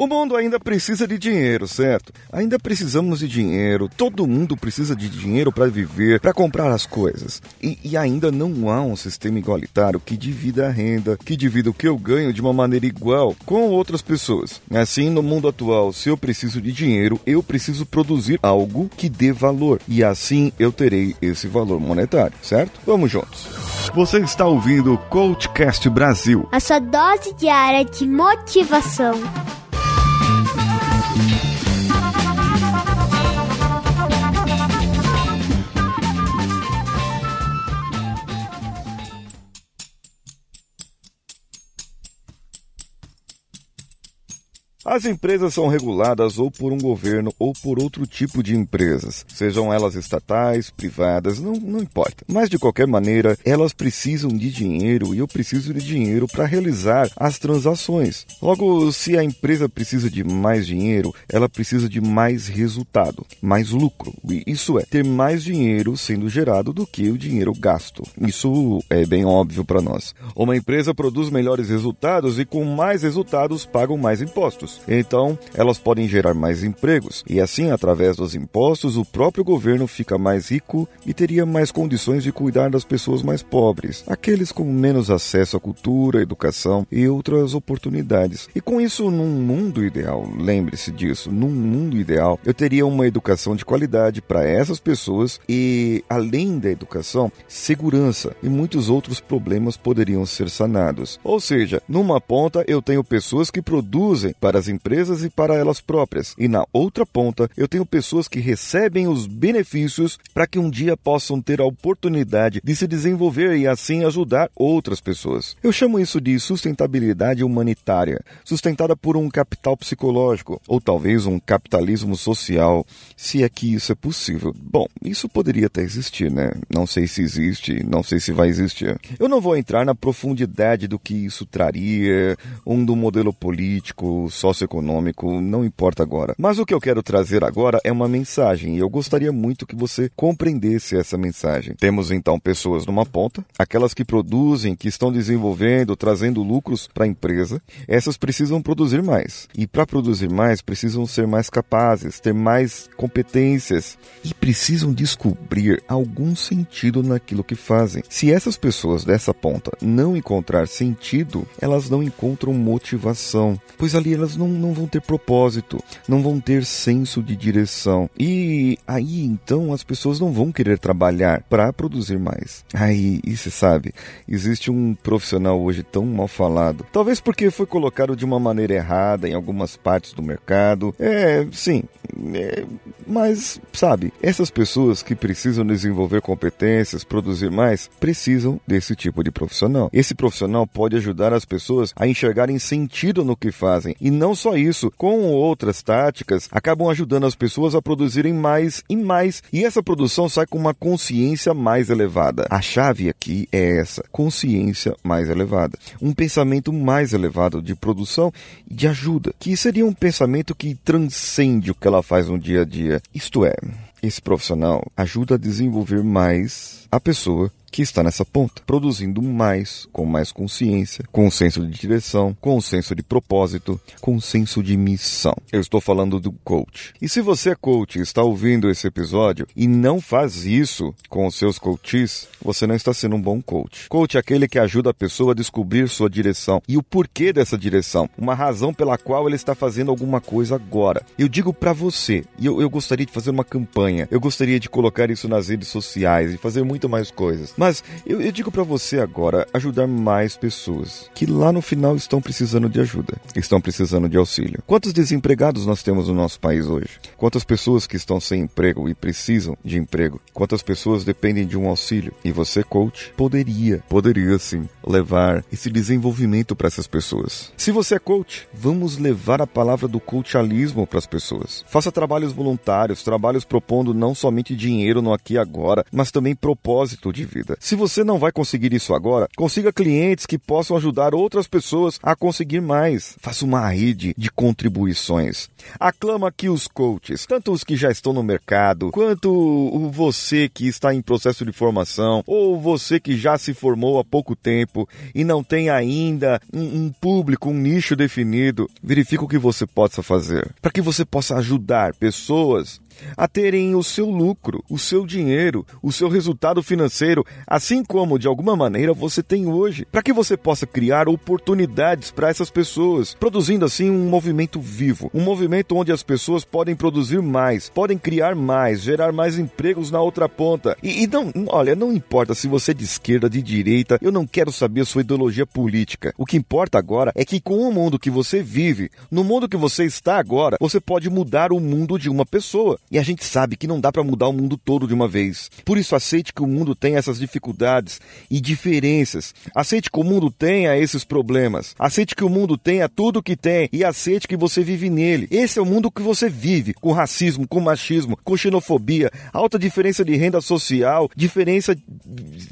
O mundo ainda precisa de dinheiro, certo? Ainda precisamos de dinheiro. Todo mundo precisa de dinheiro para viver, para comprar as coisas. E, e, ainda não há um sistema igualitário que divida a renda, que divida o que eu ganho de uma maneira igual com outras pessoas. Assim, no mundo atual, se eu preciso de dinheiro, eu preciso produzir algo que dê valor. E assim eu terei esse valor monetário, certo? Vamos juntos. Você está ouvindo o Coachcast Brasil. A sua dose diária de motivação. As empresas são reguladas ou por um governo ou por outro tipo de empresas, sejam elas estatais, privadas, não, não importa. Mas de qualquer maneira, elas precisam de dinheiro e eu preciso de dinheiro para realizar as transações. Logo, se a empresa precisa de mais dinheiro, ela precisa de mais resultado, mais lucro. Isso é, ter mais dinheiro sendo gerado do que o dinheiro gasto. Isso é bem óbvio para nós. Uma empresa produz melhores resultados e com mais resultados pagam mais impostos. Então, elas podem gerar mais empregos e assim, através dos impostos, o próprio governo fica mais rico e teria mais condições de cuidar das pessoas mais pobres, aqueles com menos acesso à cultura, educação e outras oportunidades. E com isso, num mundo ideal, lembre-se disso, num mundo ideal, eu teria uma educação de qualidade para essas pessoas e, além da educação, segurança e muitos outros problemas poderiam ser sanados. Ou seja, numa ponta eu tenho pessoas que produzem para as empresas e para elas próprias. E na outra ponta, eu tenho pessoas que recebem os benefícios para que um dia possam ter a oportunidade de se desenvolver e assim ajudar outras pessoas. Eu chamo isso de sustentabilidade humanitária, sustentada por um capital psicológico, ou talvez um capitalismo social, se é que isso é possível. Bom, isso poderia até existir, né? Não sei se existe, não sei se vai existir. Eu não vou entrar na profundidade do que isso traria, um do modelo político, só socioeconômico, não importa agora. Mas o que eu quero trazer agora é uma mensagem e eu gostaria muito que você compreendesse essa mensagem. Temos então pessoas numa ponta, aquelas que produzem, que estão desenvolvendo, trazendo lucros para a empresa. Essas precisam produzir mais. E para produzir mais, precisam ser mais capazes, ter mais competências e precisam descobrir algum sentido naquilo que fazem. Se essas pessoas dessa ponta não encontrar sentido, elas não encontram motivação, pois ali elas não, não vão ter propósito, não vão ter senso de direção. E aí então as pessoas não vão querer trabalhar para produzir mais. Aí, e você sabe, existe um profissional hoje tão mal falado, talvez porque foi colocado de uma maneira errada em algumas partes do mercado. É, sim, é, mas sabe, essas pessoas que precisam desenvolver competências, produzir mais, precisam desse tipo de profissional. Esse profissional pode ajudar as pessoas a enxergarem sentido no que fazem e não só isso, com outras táticas, acabam ajudando as pessoas a produzirem mais e mais, e essa produção sai com uma consciência mais elevada. A chave aqui é essa: consciência mais elevada. Um pensamento mais elevado de produção e de ajuda, que seria um pensamento que transcende o que ela faz no dia a dia. Isto é, esse profissional ajuda a desenvolver mais a pessoa que está nessa ponta, produzindo mais, com mais consciência, com senso de direção, com senso de propósito, com senso de missão. Eu estou falando do coach. E se você é coach e está ouvindo esse episódio e não faz isso com os seus coaches, você não está sendo um bom coach. Coach é aquele que ajuda a pessoa a descobrir sua direção e o porquê dessa direção, uma razão pela qual ele está fazendo alguma coisa agora. Eu digo para você, e eu, eu gostaria de fazer uma campanha, eu gostaria de colocar isso nas redes sociais e fazer muito mais coisas. Mas eu, eu digo para você agora ajudar mais pessoas que lá no final estão precisando de ajuda, estão precisando de auxílio. Quantos desempregados nós temos no nosso país hoje? Quantas pessoas que estão sem emprego e precisam de emprego? Quantas pessoas dependem de um auxílio? E você, coach, poderia, poderia sim, levar esse desenvolvimento para essas pessoas. Se você é coach, vamos levar a palavra do coachalismo para as pessoas. Faça trabalhos voluntários, trabalhos propondo não somente dinheiro no aqui e agora, mas também propósito de vida. Se você não vai conseguir isso agora, consiga clientes que possam ajudar outras pessoas a conseguir mais. Faça uma rede de contribuições. Aclama aqui os coaches, tanto os que já estão no mercado, quanto você que está em processo de formação, ou você que já se formou há pouco tempo e não tem ainda um, um público, um nicho definido. Verifique o que você possa fazer para que você possa ajudar pessoas a terem o seu lucro, o seu dinheiro, o seu resultado financeiro, assim como de alguma maneira você tem hoje, para que você possa criar oportunidades para essas pessoas, produzindo assim um movimento vivo, um movimento onde as pessoas podem produzir mais, podem criar mais, gerar mais empregos na outra ponta. E, e não, olha, não importa se você é de esquerda, de direita, eu não quero saber a sua ideologia política. O que importa agora é que com o mundo que você vive, no mundo que você está agora, você pode mudar o mundo de uma pessoa. E a gente sabe que não dá para mudar o mundo todo de uma vez. Por isso, aceite que o mundo tem essas dificuldades e diferenças. Aceite que o mundo tenha esses problemas. Aceite que o mundo tenha tudo que tem e aceite que você vive nele. Esse é o mundo que você vive, com racismo, com machismo, com xenofobia, alta diferença de renda social, diferença,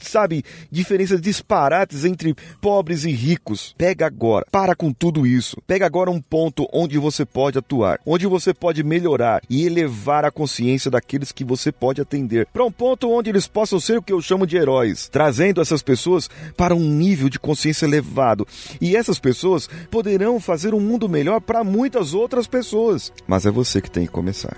sabe, diferenças disparates entre pobres e ricos. Pega agora, para com tudo isso. Pega agora um ponto onde você pode atuar, onde você pode melhorar e elevar a a consciência daqueles que você pode atender, para um ponto onde eles possam ser o que eu chamo de heróis, trazendo essas pessoas para um nível de consciência elevado. E essas pessoas poderão fazer um mundo melhor para muitas outras pessoas. Mas é você que tem que começar.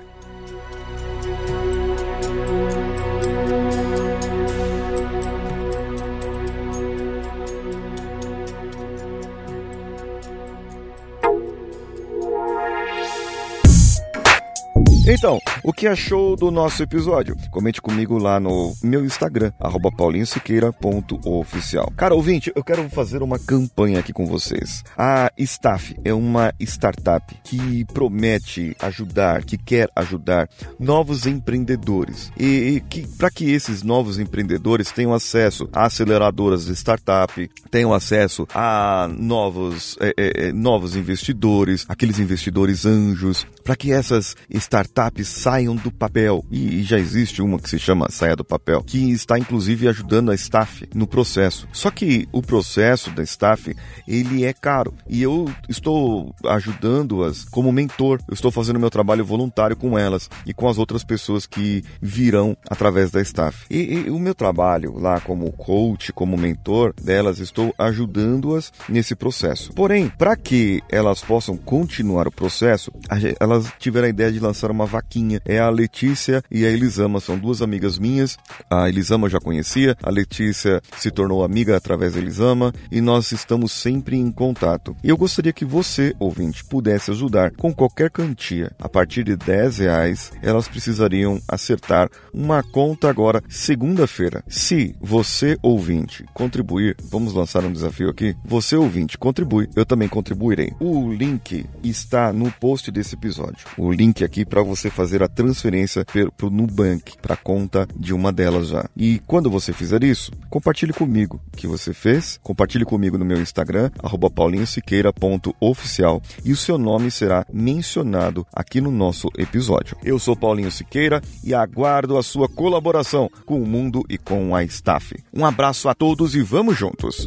Então, o que achou do nosso episódio? Comente comigo lá no meu Instagram, paulinhosiqueira.oficial. Cara, ouvinte, eu quero fazer uma campanha aqui com vocês. A Staff é uma startup que promete ajudar, que quer ajudar novos empreendedores. E, e que para que esses novos empreendedores tenham acesso a aceleradoras de startup, tenham acesso a novos, é, é novos investidores, aqueles investidores anjos, para que essas startups startups saiam do papel. E, já existe uma que se chama Saia do Papel, que está inclusive ajudando a staff no processo. Só que o processo da staff, ele é caro. E eu estou ajudando-as como mentor. Eu estou fazendo meu trabalho voluntário com elas e com as outras pessoas que virão através da staff. E, e o meu trabalho lá como coach, como mentor delas, estou ajudando-as nesse processo. Porém, para que elas possam continuar o processo, elas tiveram a ideia de lançar uma vaquinha. É a Letícia e a Elisama, são duas amigas minhas. A Elisama já conhecia, a Letícia se tornou amiga através da Elisama e nós estamos sempre em contato. E eu gostaria que você, ouvinte, pudesse ajudar com qualquer quantia. A partir de 10 reais, elas precisariam acertar uma conta agora, segunda-feira. Se você, ouvinte, contribuir, vamos lançar um desafio aqui. Você, ouvinte, contribui, eu também contribuirei. O link está no post desse episódio. O link aqui para você fazer a transferência para o Nubank, para a conta de uma delas já. E quando você fizer isso, compartilhe comigo o que você fez, compartilhe comigo no meu Instagram, paulinhosiqueira.oficial e o seu nome será mencionado aqui no nosso episódio. Eu sou Paulinho Siqueira e aguardo a sua colaboração com o mundo e com a staff. Um abraço a todos e vamos juntos!